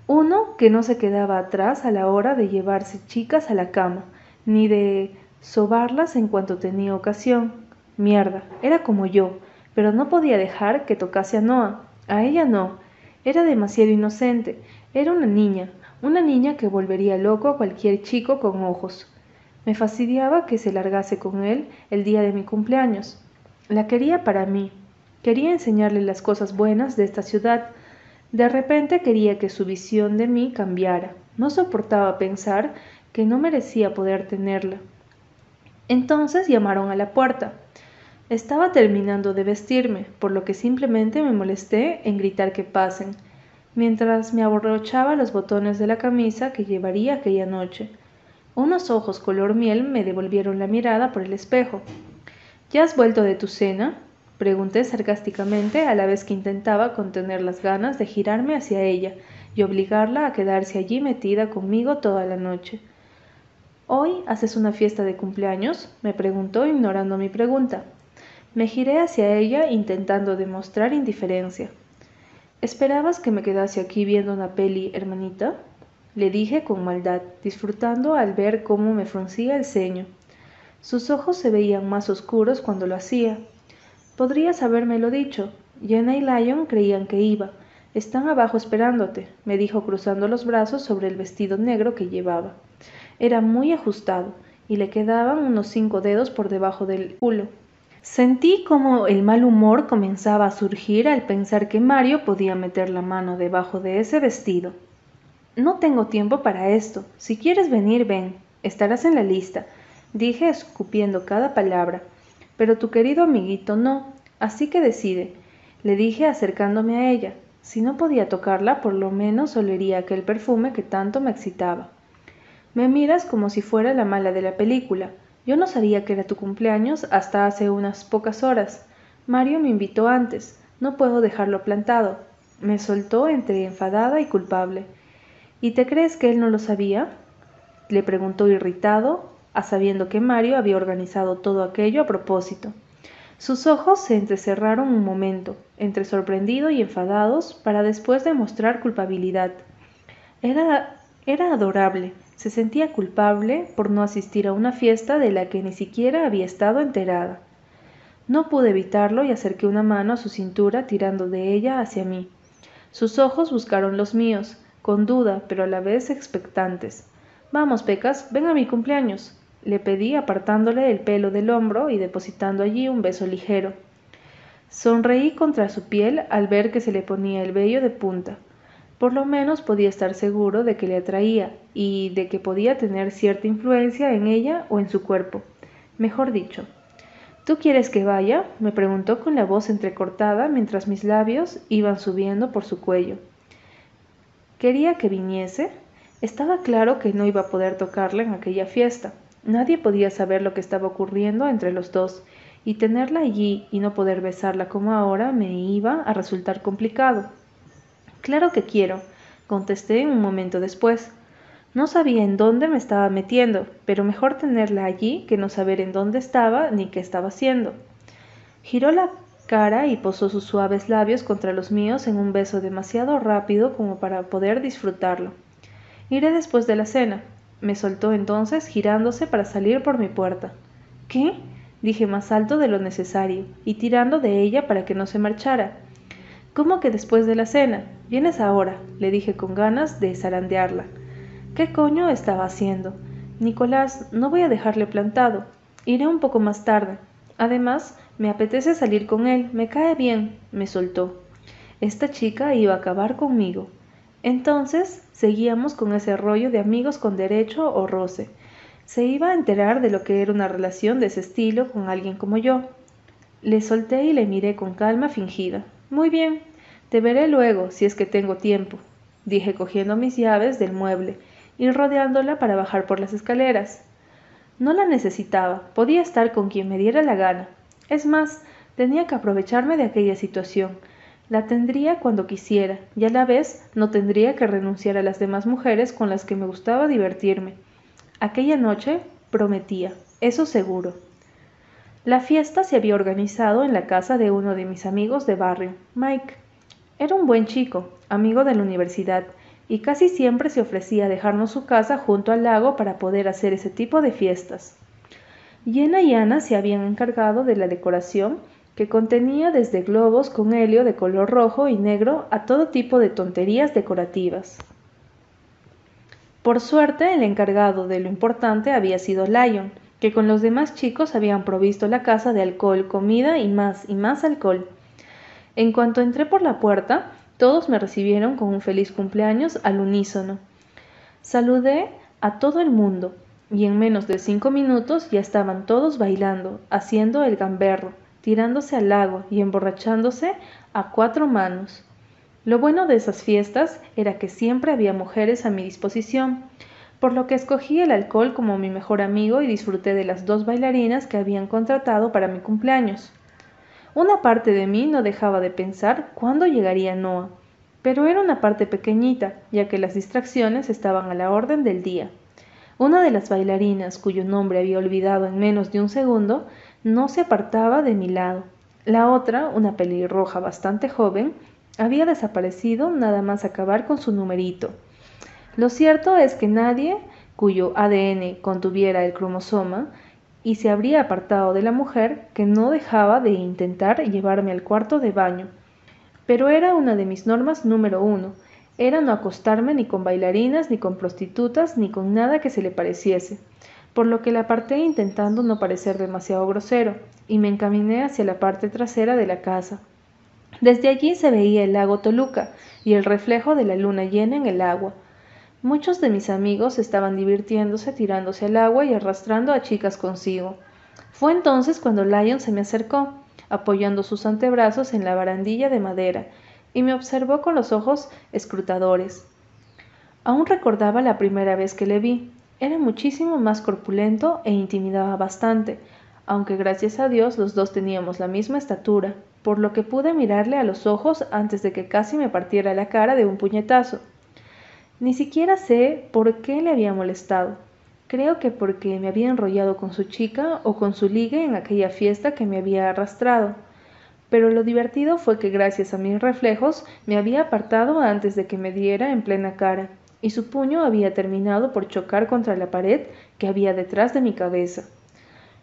uno que no se quedaba atrás a la hora de llevarse chicas a la cama, ni de sobarlas en cuanto tenía ocasión. Mierda, era como yo, pero no podía dejar que tocase a Noah. A ella no. Era demasiado inocente. Era una niña, una niña que volvería loco a cualquier chico con ojos. Me fastidiaba que se largase con él el día de mi cumpleaños. La quería para mí, Quería enseñarle las cosas buenas de esta ciudad. De repente quería que su visión de mí cambiara. No soportaba pensar que no merecía poder tenerla. Entonces llamaron a la puerta. Estaba terminando de vestirme, por lo que simplemente me molesté en gritar que pasen, mientras me abrochaba los botones de la camisa que llevaría aquella noche. Unos ojos color miel me devolvieron la mirada por el espejo. ¿Ya has vuelto de tu cena? Pregunté sarcásticamente a la vez que intentaba contener las ganas de girarme hacia ella y obligarla a quedarse allí metida conmigo toda la noche. ¿Hoy haces una fiesta de cumpleaños? me preguntó ignorando mi pregunta. Me giré hacia ella intentando demostrar indiferencia. ¿Esperabas que me quedase aquí viendo una peli, hermanita? Le dije con maldad, disfrutando al ver cómo me fruncía el ceño. Sus ojos se veían más oscuros cuando lo hacía. Podrías habérmelo dicho. Jenna y Lion creían que iba. Están abajo esperándote, me dijo cruzando los brazos sobre el vestido negro que llevaba. Era muy ajustado y le quedaban unos cinco dedos por debajo del culo. Sentí como el mal humor comenzaba a surgir al pensar que Mario podía meter la mano debajo de ese vestido. No tengo tiempo para esto. Si quieres venir, ven. Estarás en la lista, dije escupiendo cada palabra. Pero tu querido amiguito no, así que decide, le dije acercándome a ella. Si no podía tocarla, por lo menos olería aquel perfume que tanto me excitaba. Me miras como si fuera la mala de la película. Yo no sabía que era tu cumpleaños hasta hace unas pocas horas. Mario me invitó antes. No puedo dejarlo plantado. Me soltó entre enfadada y culpable. ¿Y te crees que él no lo sabía? Le preguntó irritado, a sabiendo que Mario había organizado todo aquello a propósito. Sus ojos se entrecerraron un momento, entre sorprendido y enfadados, para después demostrar culpabilidad. Era, era adorable. Se sentía culpable por no asistir a una fiesta de la que ni siquiera había estado enterada. No pude evitarlo y acerqué una mano a su cintura tirando de ella hacia mí. Sus ojos buscaron los míos, con duda, pero a la vez expectantes. Vamos, Pecas, ven a mi cumpleaños le pedí apartándole el pelo del hombro y depositando allí un beso ligero. Sonreí contra su piel al ver que se le ponía el vello de punta. Por lo menos podía estar seguro de que le atraía y de que podía tener cierta influencia en ella o en su cuerpo. Mejor dicho. ¿Tú quieres que vaya? me preguntó con la voz entrecortada mientras mis labios iban subiendo por su cuello. ¿Quería que viniese? Estaba claro que no iba a poder tocarla en aquella fiesta. Nadie podía saber lo que estaba ocurriendo entre los dos, y tenerla allí y no poder besarla como ahora me iba a resultar complicado. Claro que quiero, contesté un momento después. No sabía en dónde me estaba metiendo, pero mejor tenerla allí que no saber en dónde estaba ni qué estaba haciendo. Giró la cara y posó sus suaves labios contra los míos en un beso demasiado rápido como para poder disfrutarlo. Iré después de la cena, me soltó entonces girándose para salir por mi puerta. ¿Qué? dije más alto de lo necesario, y tirando de ella para que no se marchara. ¿Cómo que después de la cena? Vienes ahora, le dije con ganas de zarandearla. ¿Qué coño estaba haciendo? Nicolás, no voy a dejarle plantado. Iré un poco más tarde. Además, me apetece salir con él, me cae bien, me soltó. Esta chica iba a acabar conmigo. Entonces seguíamos con ese rollo de amigos con derecho o roce. Se iba a enterar de lo que era una relación de ese estilo con alguien como yo. Le solté y le miré con calma fingida. Muy bien, te veré luego, si es que tengo tiempo, dije cogiendo mis llaves del mueble y rodeándola para bajar por las escaleras. No la necesitaba, podía estar con quien me diera la gana. Es más, tenía que aprovecharme de aquella situación, la tendría cuando quisiera, y a la vez no tendría que renunciar a las demás mujeres con las que me gustaba divertirme. Aquella noche prometía, eso seguro. La fiesta se había organizado en la casa de uno de mis amigos de barrio, Mike. Era un buen chico, amigo de la universidad, y casi siempre se ofrecía a dejarnos su casa junto al lago para poder hacer ese tipo de fiestas. Yena y Ana se habían encargado de la decoración que contenía desde globos con helio de color rojo y negro a todo tipo de tonterías decorativas. Por suerte, el encargado de lo importante había sido Lion, que con los demás chicos habían provisto la casa de alcohol, comida y más y más alcohol. En cuanto entré por la puerta, todos me recibieron con un feliz cumpleaños al unísono. Saludé a todo el mundo, y en menos de cinco minutos ya estaban todos bailando, haciendo el gamberro, tirándose al lago y emborrachándose a cuatro manos. Lo bueno de esas fiestas era que siempre había mujeres a mi disposición, por lo que escogí el alcohol como mi mejor amigo y disfruté de las dos bailarinas que habían contratado para mi cumpleaños. Una parte de mí no dejaba de pensar cuándo llegaría Noah, pero era una parte pequeñita, ya que las distracciones estaban a la orden del día. Una de las bailarinas, cuyo nombre había olvidado en menos de un segundo, no se apartaba de mi lado. La otra, una pelirroja bastante joven, había desaparecido nada más acabar con su numerito. Lo cierto es que nadie cuyo ADN contuviera el cromosoma y se habría apartado de la mujer que no dejaba de intentar llevarme al cuarto de baño. Pero era una de mis normas número uno. Era no acostarme ni con bailarinas, ni con prostitutas, ni con nada que se le pareciese, por lo que la aparté intentando no parecer demasiado grosero, y me encaminé hacia la parte trasera de la casa. Desde allí se veía el lago Toluca y el reflejo de la luna llena en el agua, Muchos de mis amigos estaban divirtiéndose tirándose al agua y arrastrando a chicas consigo. Fue entonces cuando Lion se me acercó, apoyando sus antebrazos en la barandilla de madera, y me observó con los ojos escrutadores. Aún recordaba la primera vez que le vi. Era muchísimo más corpulento e intimidaba bastante, aunque gracias a Dios los dos teníamos la misma estatura, por lo que pude mirarle a los ojos antes de que casi me partiera la cara de un puñetazo. Ni siquiera sé por qué le había molestado. Creo que porque me había enrollado con su chica o con su ligue en aquella fiesta que me había arrastrado. Pero lo divertido fue que gracias a mis reflejos me había apartado antes de que me diera en plena cara, y su puño había terminado por chocar contra la pared que había detrás de mi cabeza.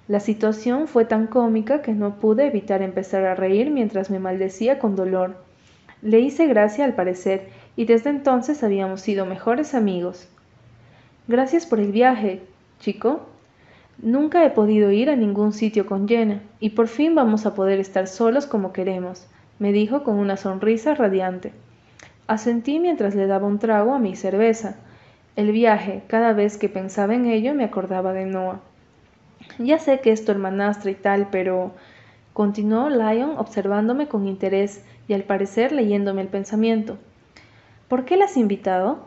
La situación fue tan cómica que no pude evitar empezar a reír mientras me maldecía con dolor. Le hice gracia al parecer, y desde entonces habíamos sido mejores amigos. Gracias por el viaje, chico. Nunca he podido ir a ningún sitio con Jenna, y por fin vamos a poder estar solos como queremos, me dijo con una sonrisa radiante. Asentí mientras le daba un trago a mi cerveza. El viaje, cada vez que pensaba en ello, me acordaba de Noah. Ya sé que es tu hermanastra y tal, pero continuó Lyon observándome con interés y al parecer leyéndome el pensamiento. ¿Por qué la has invitado?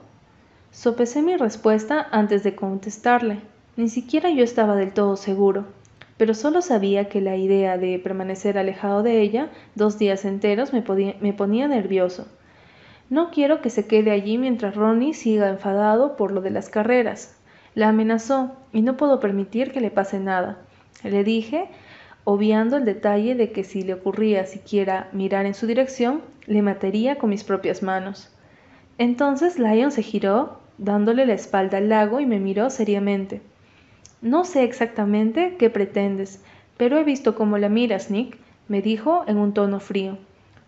Sopesé mi respuesta antes de contestarle. Ni siquiera yo estaba del todo seguro, pero solo sabía que la idea de permanecer alejado de ella dos días enteros me, ponía nervioso. No quiero que se quede allí mientras Ronnie siga enfadado por lo de las carreras. La amenazó y no puedo permitir que le pase nada. Le dije, obviando el detalle de que si le ocurría siquiera mirar en su dirección, le mataría con mis propias manos. Entonces Lion se giró, dándole la espalda al lago y me miró seriamente. No sé exactamente qué pretendes, pero he visto cómo la miras, Nick, me dijo en un tono frío.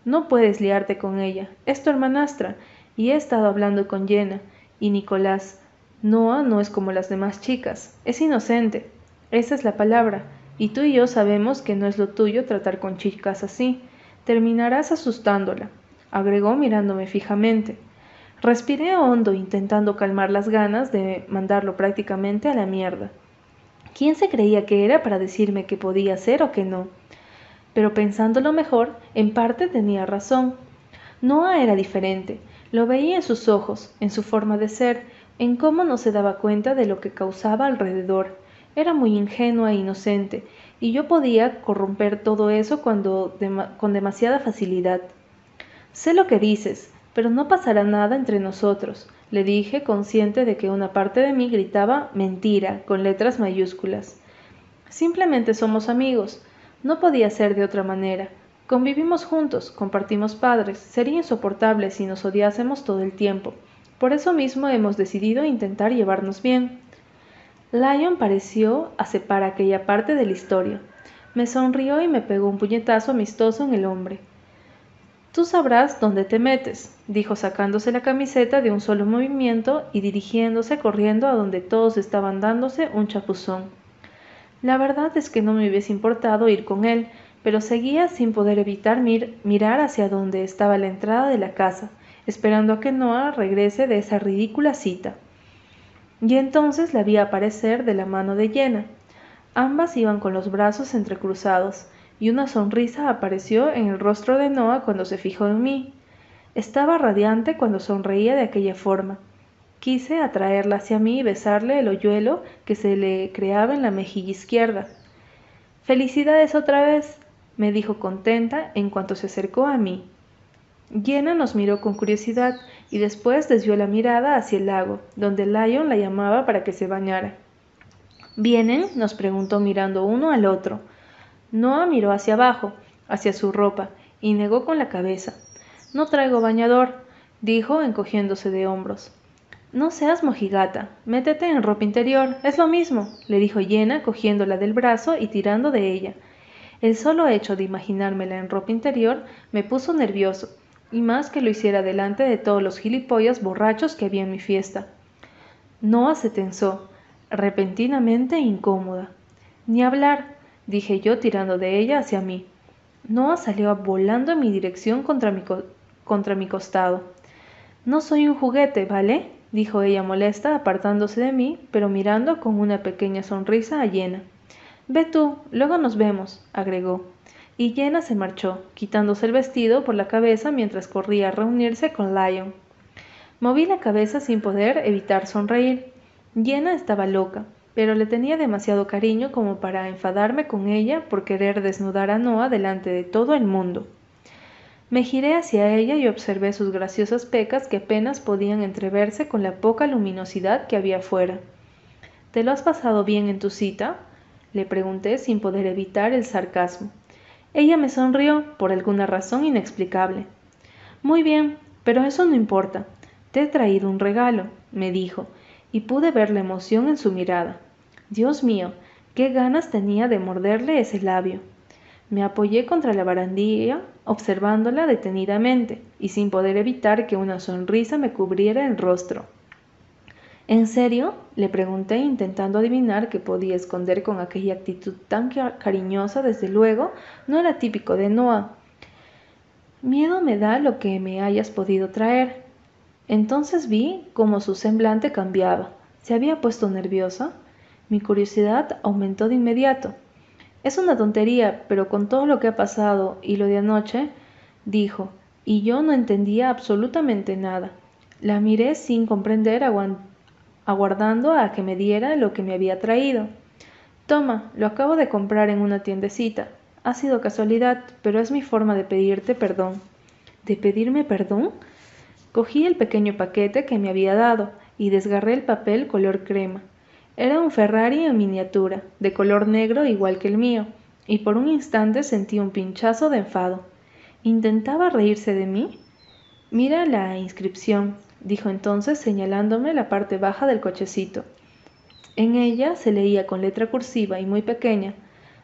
No puedes liarte con ella, es tu hermanastra, y he estado hablando con Jenna, y Nicolás. Noah no es como las demás chicas, es inocente. Esa es la palabra, y tú y yo sabemos que no es lo tuyo tratar con chicas así. Terminarás asustándola, agregó mirándome fijamente. Respiré hondo intentando calmar las ganas de mandarlo prácticamente a la mierda. ¿Quién se creía que era para decirme que podía hacer o que no? Pero pensándolo mejor, en parte tenía razón. Noah era diferente. Lo veía en sus ojos, en su forma de ser, en cómo no se daba cuenta de lo que causaba alrededor. Era muy ingenua e inocente, y yo podía corromper todo eso cuando con demasiada facilidad. Sé lo que dices, pero no pasará nada entre nosotros, le dije, consciente de que una parte de mí gritaba mentira con letras mayúsculas. Simplemente somos amigos. No podía ser de otra manera. Convivimos juntos, compartimos padres. Sería insoportable si nos odiásemos todo el tiempo. Por eso mismo hemos decidido intentar llevarnos bien. Lion pareció aceptar aquella parte de la historia. Me sonrió y me pegó un puñetazo amistoso en el hombre. Tú sabrás dónde te metes, dijo sacándose la camiseta de un solo movimiento y dirigiéndose corriendo a donde todos estaban dándose un chapuzón. La verdad es que no me hubiese importado ir con él, pero seguía sin poder evitar mirar hacia donde estaba la entrada de la casa, esperando a que Noah regrese de esa ridícula cita. Y entonces la vi aparecer de la mano de Jenna. Ambas iban con los brazos entrecruzados, y una sonrisa apareció en el rostro de Noah cuando se fijó en mí. Estaba radiante cuando sonreía de aquella forma. Quise atraerla hacia mí y besarle el hoyuelo que se le creaba en la mejilla izquierda. Felicidades otra vez, me dijo contenta en cuanto se acercó a mí. Llena nos miró con curiosidad y después desvió la mirada hacia el lago, donde Lion la llamaba para que se bañara. ¿Vienen? nos preguntó mirando uno al otro. Noah miró hacia abajo, hacia su ropa, y negó con la cabeza. No traigo bañador, dijo encogiéndose de hombros. No seas mojigata, métete en ropa interior, es lo mismo, le dijo Llena, cogiéndola del brazo y tirando de ella. El solo hecho de imaginármela en ropa interior me puso nervioso, y más que lo hiciera delante de todos los gilipollas borrachos que había en mi fiesta. Noah se tensó, repentinamente incómoda. Ni hablar, dije yo tirando de ella hacia mí. Noah salió volando en mi dirección contra mi, contra mi costado. No soy un juguete, ¿vale? dijo ella molesta, apartándose de mí, pero mirando con una pequeña sonrisa a Llena. Ve tú, luego nos vemos, agregó. Y Llena se marchó, quitándose el vestido por la cabeza mientras corría a reunirse con Lion. Moví la cabeza sin poder evitar sonreír. Llena estaba loca, pero le tenía demasiado cariño como para enfadarme con ella por querer desnudar a Noah delante de todo el mundo. Me giré hacia ella y observé sus graciosas pecas que apenas podían entreverse con la poca luminosidad que había fuera. ¿Te lo has pasado bien en tu cita? le pregunté sin poder evitar el sarcasmo. Ella me sonrió por alguna razón inexplicable. Muy bien, pero eso no importa. Te he traído un regalo, me dijo, y pude ver la emoción en su mirada. Dios mío, qué ganas tenía de morderle ese labio. Me apoyé contra la barandilla, observándola detenidamente, y sin poder evitar que una sonrisa me cubriera el rostro. ¿En serio? le pregunté, intentando adivinar qué podía esconder con aquella actitud tan cariñosa, desde luego, no era típico de Noah. Miedo me da lo que me hayas podido traer. Entonces vi cómo su semblante cambiaba. ¿Se había puesto nerviosa? Mi curiosidad aumentó de inmediato. Es una tontería, pero con todo lo que ha pasado y lo de anoche, dijo, y yo no entendía absolutamente nada. La miré sin comprender, aguardando a que me diera lo que me había traído. Toma, lo acabo de comprar en una tiendecita. Ha sido casualidad, pero es mi forma de pedirte perdón. ¿De pedirme perdón? Cogí el pequeño paquete que me había dado y desgarré el papel color crema. Era un Ferrari en miniatura, de color negro igual que el mío, y por un instante sentí un pinchazo de enfado. ¿Intentaba reírse de mí? Mira la inscripción, dijo entonces señalándome la parte baja del cochecito. En ella se leía con letra cursiva y muy pequeña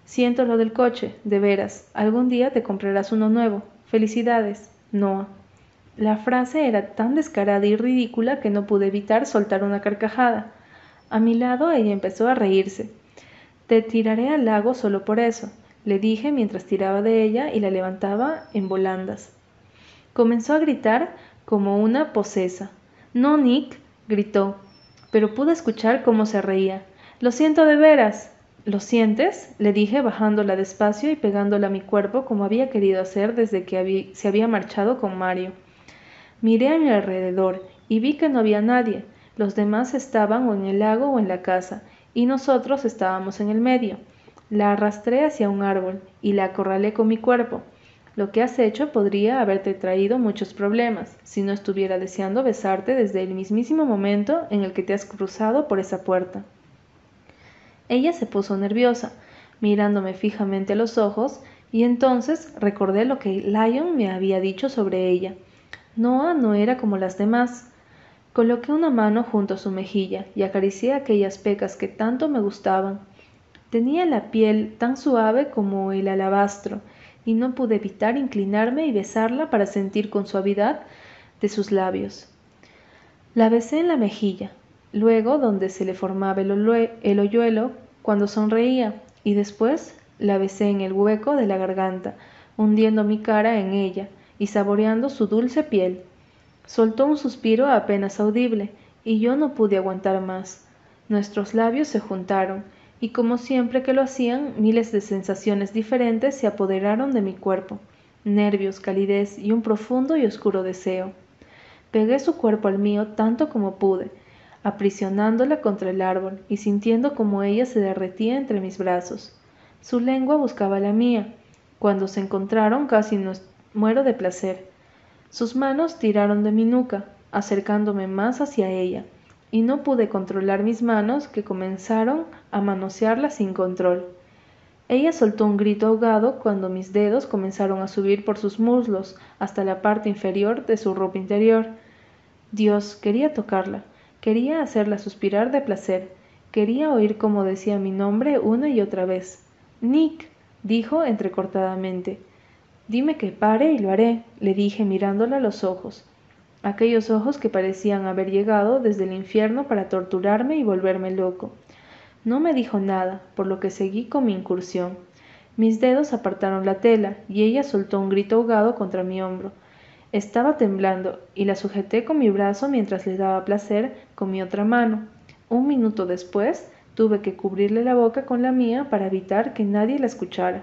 Siento lo del coche, de veras. Algún día te comprarás uno nuevo. Felicidades, Noah. La frase era tan descarada y ridícula que no pude evitar soltar una carcajada. A mi lado ella empezó a reírse. Te tiraré al lago solo por eso, le dije mientras tiraba de ella y la levantaba en volandas. Comenzó a gritar como una posesa. No, Nick, gritó, pero pude escuchar cómo se reía. Lo siento de veras. ¿Lo sientes? le dije bajándola despacio y pegándola a mi cuerpo como había querido hacer desde que se había marchado con Mario. Miré a mi alrededor y vi que no había nadie, los demás estaban o en el lago o en la casa, y nosotros estábamos en el medio. La arrastré hacia un árbol y la acorralé con mi cuerpo. Lo que has hecho podría haberte traído muchos problemas, si no estuviera deseando besarte desde el mismísimo momento en el que te has cruzado por esa puerta. Ella se puso nerviosa, mirándome fijamente a los ojos, y entonces recordé lo que Lion me había dicho sobre ella. Noah no era como las demás, Coloqué una mano junto a su mejilla y acaricié aquellas pecas que tanto me gustaban. Tenía la piel tan suave como el alabastro, y no pude evitar inclinarme y besarla para sentir con suavidad de sus labios. La besé en la mejilla, luego donde se le formaba el, el hoyuelo cuando sonreía, y después la besé en el hueco de la garganta, hundiendo mi cara en ella y saboreando su dulce piel. Soltó un suspiro apenas audible, y yo no pude aguantar más. Nuestros labios se juntaron, y como siempre que lo hacían, miles de sensaciones diferentes se apoderaron de mi cuerpo, nervios, calidez y un profundo y oscuro deseo. Pegué su cuerpo al mío tanto como pude, aprisionándola contra el árbol y sintiendo como ella se derretía entre mis brazos. Su lengua buscaba la mía, Cuando se encontraron casi nos muero de placer. Sus manos tiraron de mi nuca, acercándome más hacia ella, y no pude controlar mis manos que comenzaron a manosearla sin control. Ella soltó un grito ahogado cuando mis dedos comenzaron a subir por sus muslos hasta la parte inferior de su ropa interior. Dios, quería tocarla, quería hacerla suspirar de placer, quería oír cómo decía mi nombre una y otra vez. Nick, dijo entrecortadamente. Dime que pare y lo haré, le dije mirándola a los ojos aquellos ojos que parecían haber llegado desde el infierno para torturarme y volverme loco. No me dijo nada, por lo que seguí con mi incursión. Mis dedos apartaron la tela y ella soltó un grito ahogado contra mi hombro. Estaba temblando y la sujeté con mi brazo mientras le daba placer con mi otra mano. Un minuto después tuve que cubrirle la boca con la mía para evitar que nadie la escuchara.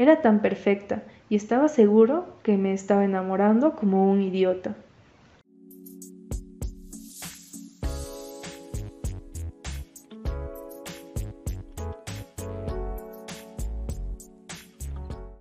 Era tan perfecta y estaba seguro que me estaba enamorando como un idiota.